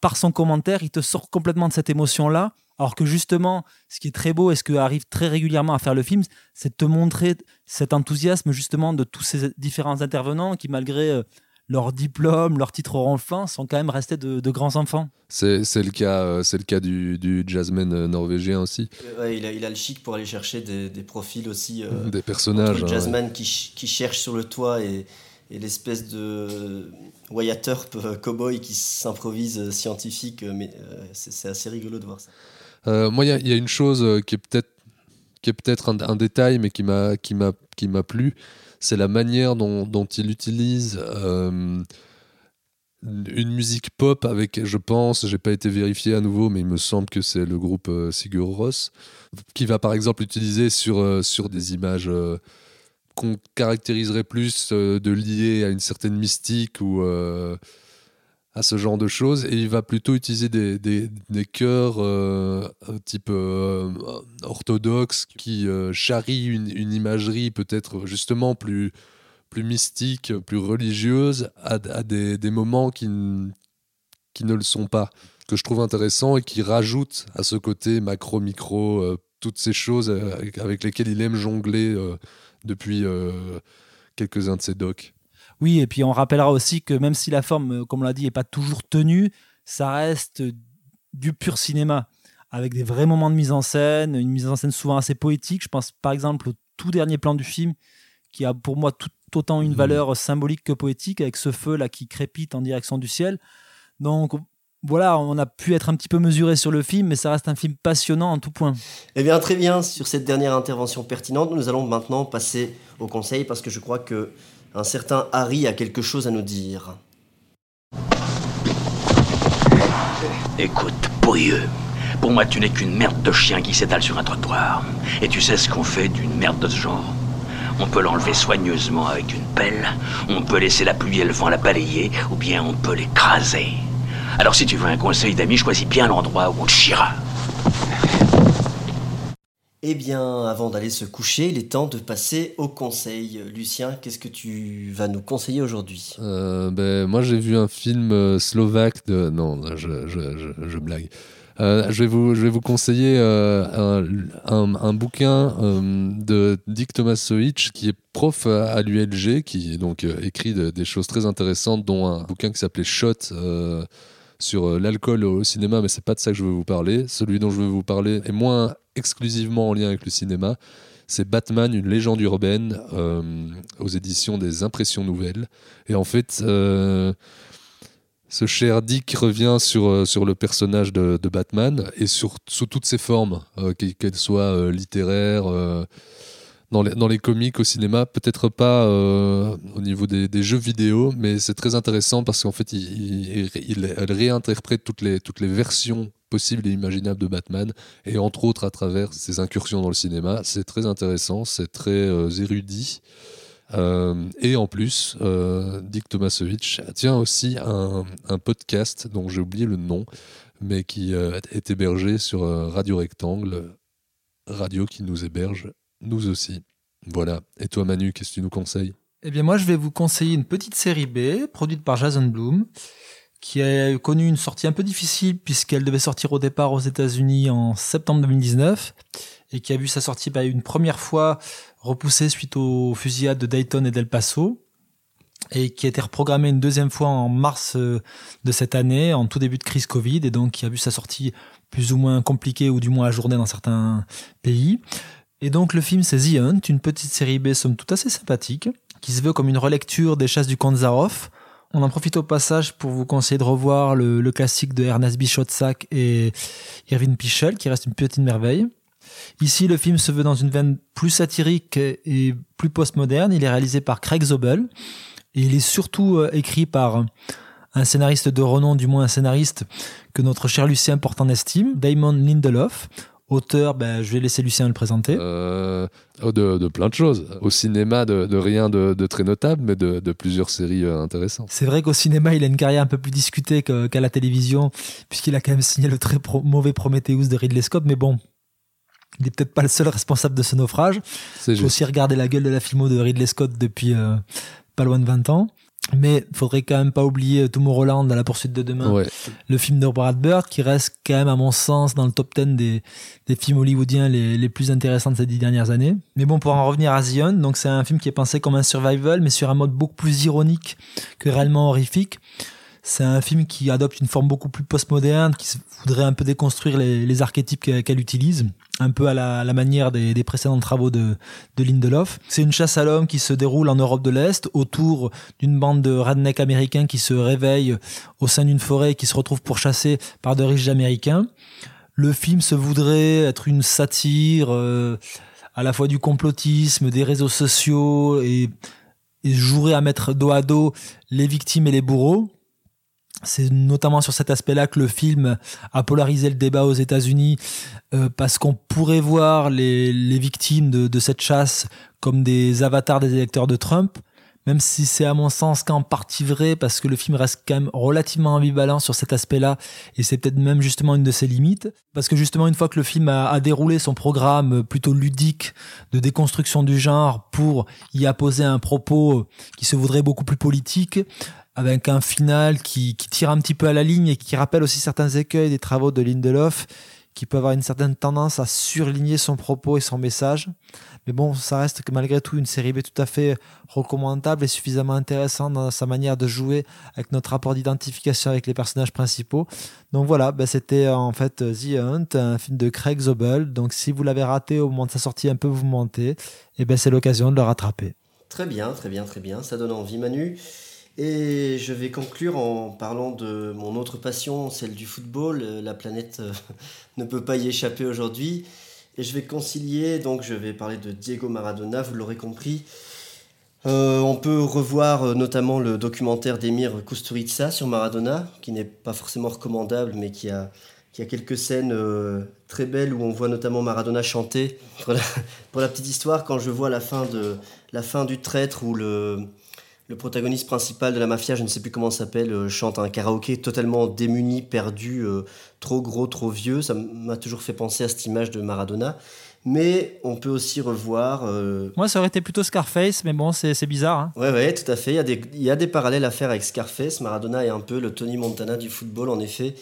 par son commentaire, il te sort complètement de cette émotion-là, alors que justement, ce qui est très beau et ce que arrive très régulièrement à faire le film, c'est de te montrer cet enthousiasme justement de tous ces différents intervenants qui, malgré euh, leur diplôme, leur titre ronflant, sont quand même restés de, de grands enfants. C'est c'est le cas, euh, c'est le cas du, du jazzman euh, norvégien aussi. Ouais, il, a, il a le chic pour aller chercher des, des profils aussi. euh, Des personnages, entre Le hein, jazzman qui, qui cherche sur le toit et, et l'espèce de Wyatt Earp cowboy qui s'improvise scientifique. Mais euh, c'est c'est assez rigolo de voir ça. Euh, moi, il y a- une chose euh, qui est peut-être un, détail, mais qui m'a plu, c'est la manière dont, il utilise euh, une musique pop avec, je pense, j'ai pas été vérifié à nouveau, mais il me semble que c'est le groupe Sigur Rós, qui va par exemple utiliser sur, sur des images qu'on caractériserait plus de liées à une certaine mystique ou à ce genre de choses, et il va plutôt utiliser des, des, des chœurs euh, type euh, orthodoxe qui euh, charrient une, une imagerie peut-être justement plus plus mystique, plus religieuse, à, des, des, moments qui, qui ne le sont pas, que je trouve intéressant et qui rajoutent à ce côté macro-micro, euh, toutes ces choses avec, avec, lesquelles il aime jongler euh, depuis euh, quelques-uns de ses docs. Oui, et puis on rappellera aussi que même si la forme, comme on l'a dit, n'est pas toujours tenue, ça reste du pur cinéma, avec des vrais moments de mise en scène, une mise en scène souvent assez poétique. Je pense par exemple au tout dernier plan du film, qui a pour moi tout autant une valeur symbolique que poétique, avec ce feu là qui crépite en direction du ciel. Donc voilà, on a pu être un petit peu mesuré sur le film, mais ça reste un film passionnant en tout point. Eh bien, très bien, sur cette dernière intervention pertinente, nous allons maintenant passer au conseil, parce que je crois que un certain Harry a quelque chose à nous dire. Écoute, pourrieux. Pour moi, tu n'es qu'une merde de chien qui s'étale sur un trottoir. Et tu sais ce qu'on fait d'une merde de ce genre on peut l'enlever soigneusement avec une pelle, on peut laisser la pluie et le vent la balayer, ou bien on peut l'écraser. Alors si tu veux un conseil d'ami, choisis bien l'endroit où on te chiera. Eh bien, avant d'aller se coucher, il est temps de passer au conseil. Lucien, qu'est-ce que tu vas nous conseiller aujourd'hui? Euh, ben, Moi, j'ai vu un film euh, slovaque de... Non, je, blague. Euh, je, vais vous, je conseiller un, bouquin de Dick Tomasovic qui est prof à, l'ULG, qui donc écrit de, des choses très intéressantes, dont un bouquin qui s'appelait Shot sur l'alcool au cinéma, mais c'est pas de ça que je veux vous parler. Celui dont je veux vous parler est moins exclusivement en lien avec le cinéma. C'est Batman, une légende urbaine aux éditions des Impressions Nouvelles. Et en fait ce cher Dick revient sur, euh, sur le personnage de, Batman et sur, sous toutes ses formes, euh, qu'elles soient euh, littéraires, euh, dans, les, dans les comics, au cinéma, peut-être pas euh, au niveau des, jeux vidéo, mais c'est très intéressant parce qu'en fait, il, il, elle réinterprète toutes les, toutes les versions possibles et imaginables de Batman, et entre autres à travers ses incursions dans le cinéma. C'est très intéressant, c'est très érudit. Euh, et en plus, euh, Dick Tomasovic tient aussi un, un podcast dont j'ai oublié le nom, mais qui euh, est hébergé sur Radio Rectangle, radio qui nous héberge, nous aussi. Voilà. Et toi, Manu, qu'est-ce que tu nous conseilles? Eh bien, moi, je vais vous conseiller une petite série B produite par Jason Bloom qui a connu une sortie un peu difficile puisqu'elle devait sortir au départ aux États-Unis en septembre 2019 et qui a vu sa sortie bah, une première fois repoussée suite aux fusillades de Dayton et d'El Paso et qui a été reprogrammée une deuxième fois en mars de cette année, en tout début de crise Covid, et donc qui a vu sa sortie plus ou moins compliquée ou du moins ajournée dans certains pays. Et donc le film c'est The Hunt, une petite série B somme tout assez sympathique, qui se veut comme une relecture des chasses du Zaroff, on en profite au passage pour vous conseiller de revoir le, le classique de Ernest Bichotzak et Irving Pichel, qui reste une petite merveille. Ici, le film se veut dans une veine plus satirique et plus postmoderne. Il est réalisé par Craig Zobel et il est surtout euh, écrit par un scénariste de renom, du moins un scénariste que notre cher Lucien porte en estime, Damon Lindelof, Auteur, ben, je vais laisser Lucien le présenter. Euh, de, de, plein de choses. Au cinéma, de, de rien de, de, très notable, mais de, plusieurs séries euh, intéressantes. C'est vrai qu'au cinéma, il a une carrière un peu plus discutée qu'à qu la télévision, puisqu'il a quand même signé le très pro mauvais Prometheus de Ridley Scott, mais bon. Il n'est peut-être pas le seul responsable de ce naufrage. Faut aussi regarder la gueule de la filmo de Ridley Scott depuis euh, pas loin de 20 ans. Mais faudrait quand même pas oublier Tomorrowland à la poursuite de demain. Ouais. Le film de Brad Bird qui reste quand même à mon sens dans le top 10 des, des films hollywoodiens les, les plus intéressants de ces dix dernières années. Mais bon, pour en revenir à Zion, donc c'est un film qui est pensé comme un survival, mais sur un mode beaucoup plus ironique que réellement horrifique. C'est un film qui adopte une forme beaucoup plus postmoderne, qui voudrait un peu déconstruire les, archétypes qu'elle utilise, un peu à la, manière des, des, précédents travaux de, de Lindelof. C'est une chasse à l'homme qui se déroule en Europe de l'Est, autour d'une bande de rednecks américains qui se réveillent au sein d'une forêt et qui se retrouvent pourchassés par de riches américains. Le film se voudrait être une satire... Euh, à la fois du complotisme, des réseaux sociaux et, et jouerait à mettre dos à dos les victimes et les bourreaux. C'est notamment sur cet aspect-là que le film a polarisé le débat aux États-Unis, euh, parce qu'on pourrait voir les, les victimes de, de, cette chasse comme des avatars des électeurs de Trump, même si c'est à mon sens qu'en partie vrai, parce que le film reste quand même relativement ambivalent sur cet aspect-là, et c'est peut-être même justement une de ses limites, parce que justement une fois que le film a, a, déroulé son programme plutôt ludique de déconstruction du genre pour y apposer un propos qui se voudrait beaucoup plus politique, avec un final qui, qui, tire un petit peu à la ligne et qui rappelle aussi certains écueils des travaux de Lindelof, qui peut avoir une certaine tendance à surligner son propos et son message. Mais bon, ça reste que malgré tout une série B tout à fait recommandable et suffisamment intéressante dans sa manière de jouer avec notre rapport d'identification avec les personnages principaux. Donc voilà, ben c'était en fait The Hunt, un film de Craig Zobel. Donc si vous l'avez raté au moment de sa sortie, un peu vous mentez, et ben c'est l'occasion de le rattraper. Très bien, très bien, très bien. Ça donne envie, Manu. Et je vais conclure en parlant de mon autre passion, celle du football. La planète ne peut pas y échapper aujourd'hui. Et je vais concilier, donc je vais parler de Diego Maradona, vous l'aurez compris. Euh, on peut revoir euh, notamment le documentaire d'Emir Kusturica sur Maradona, qui n'est pas forcément recommandable, mais qui a, qui a quelques scènes euh, très belles où on voit notamment Maradona chanter. Pour la, pour la, petite histoire, quand je vois la fin, de, la fin du traître où le, le protagoniste principal de la mafia, je ne sais plus comment s'appelle, euh, chante un karaoké totalement démuni, perdu, euh, trop gros, trop vieux. Ça m'a toujours fait penser à cette image de Maradona. Mais on peut aussi revoir. Euh... Moi, ça aurait été plutôt Scarface, mais bon, c'est bizarre. Hein. Ouais, ouais, tout à fait. Il y, a des, il y a des parallèles à faire avec Scarface. Maradona est un peu le Tony Montana du football, en effet.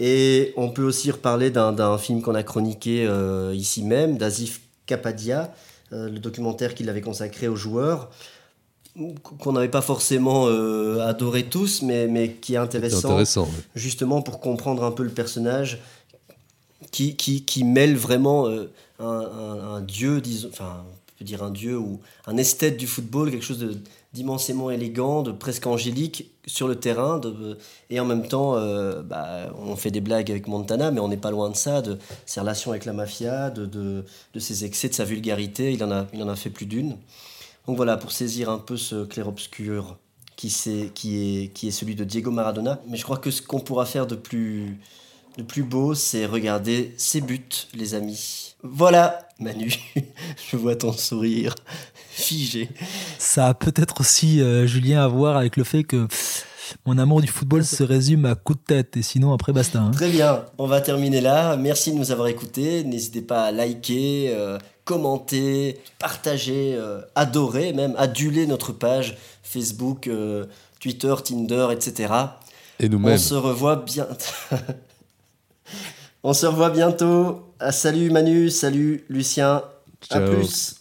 Et on peut aussi reparler d'un film qu'on a chroniqué euh, ici même, d'Azif Kapadia, le documentaire qu'il avait consacré aux joueurs qu'on n'avait pas forcément euh, adoré tous, mais, mais qui est intéressant, intéressant ouais. justement pour comprendre un peu le personnage qui, qui, qui mêle vraiment euh, un, un, un, dieu, disons, enfin, on peut dire un dieu ou un esthète du football, quelque chose d'immensément élégant, de presque angélique sur le terrain, de, et en même temps, euh, bah, on fait des blagues avec Montana, mais on n'est pas loin de ça, de ses relations avec la mafia, de, de, de ses excès, de sa vulgarité, il en a, il en a fait plus d'une. Donc voilà, pour saisir un peu ce clair-obscur qui, est, qui, est, qui est celui de Diego Maradona. Mais je crois que ce qu'on pourra faire de plus, de plus beau, c'est regarder ses buts, les amis. Voilà, Manu, je vois ton sourire figé. Ça a peut-être aussi, euh, Julien, à voir avec le fait que mon amour du football se résume à coup de tête et sinon après basta. Hein. Très bien, on va terminer là. Merci de nous avoir écoutés. N'hésitez pas à liker, euh, commenter, partager, euh, adorer, même aduler notre page Facebook, euh, Twitter, Tinder, etc. Et nous-mêmes. On se revoit bien. on se revoit bientôt. Ah, salut Manu, salut Lucien. Ciao. À plus.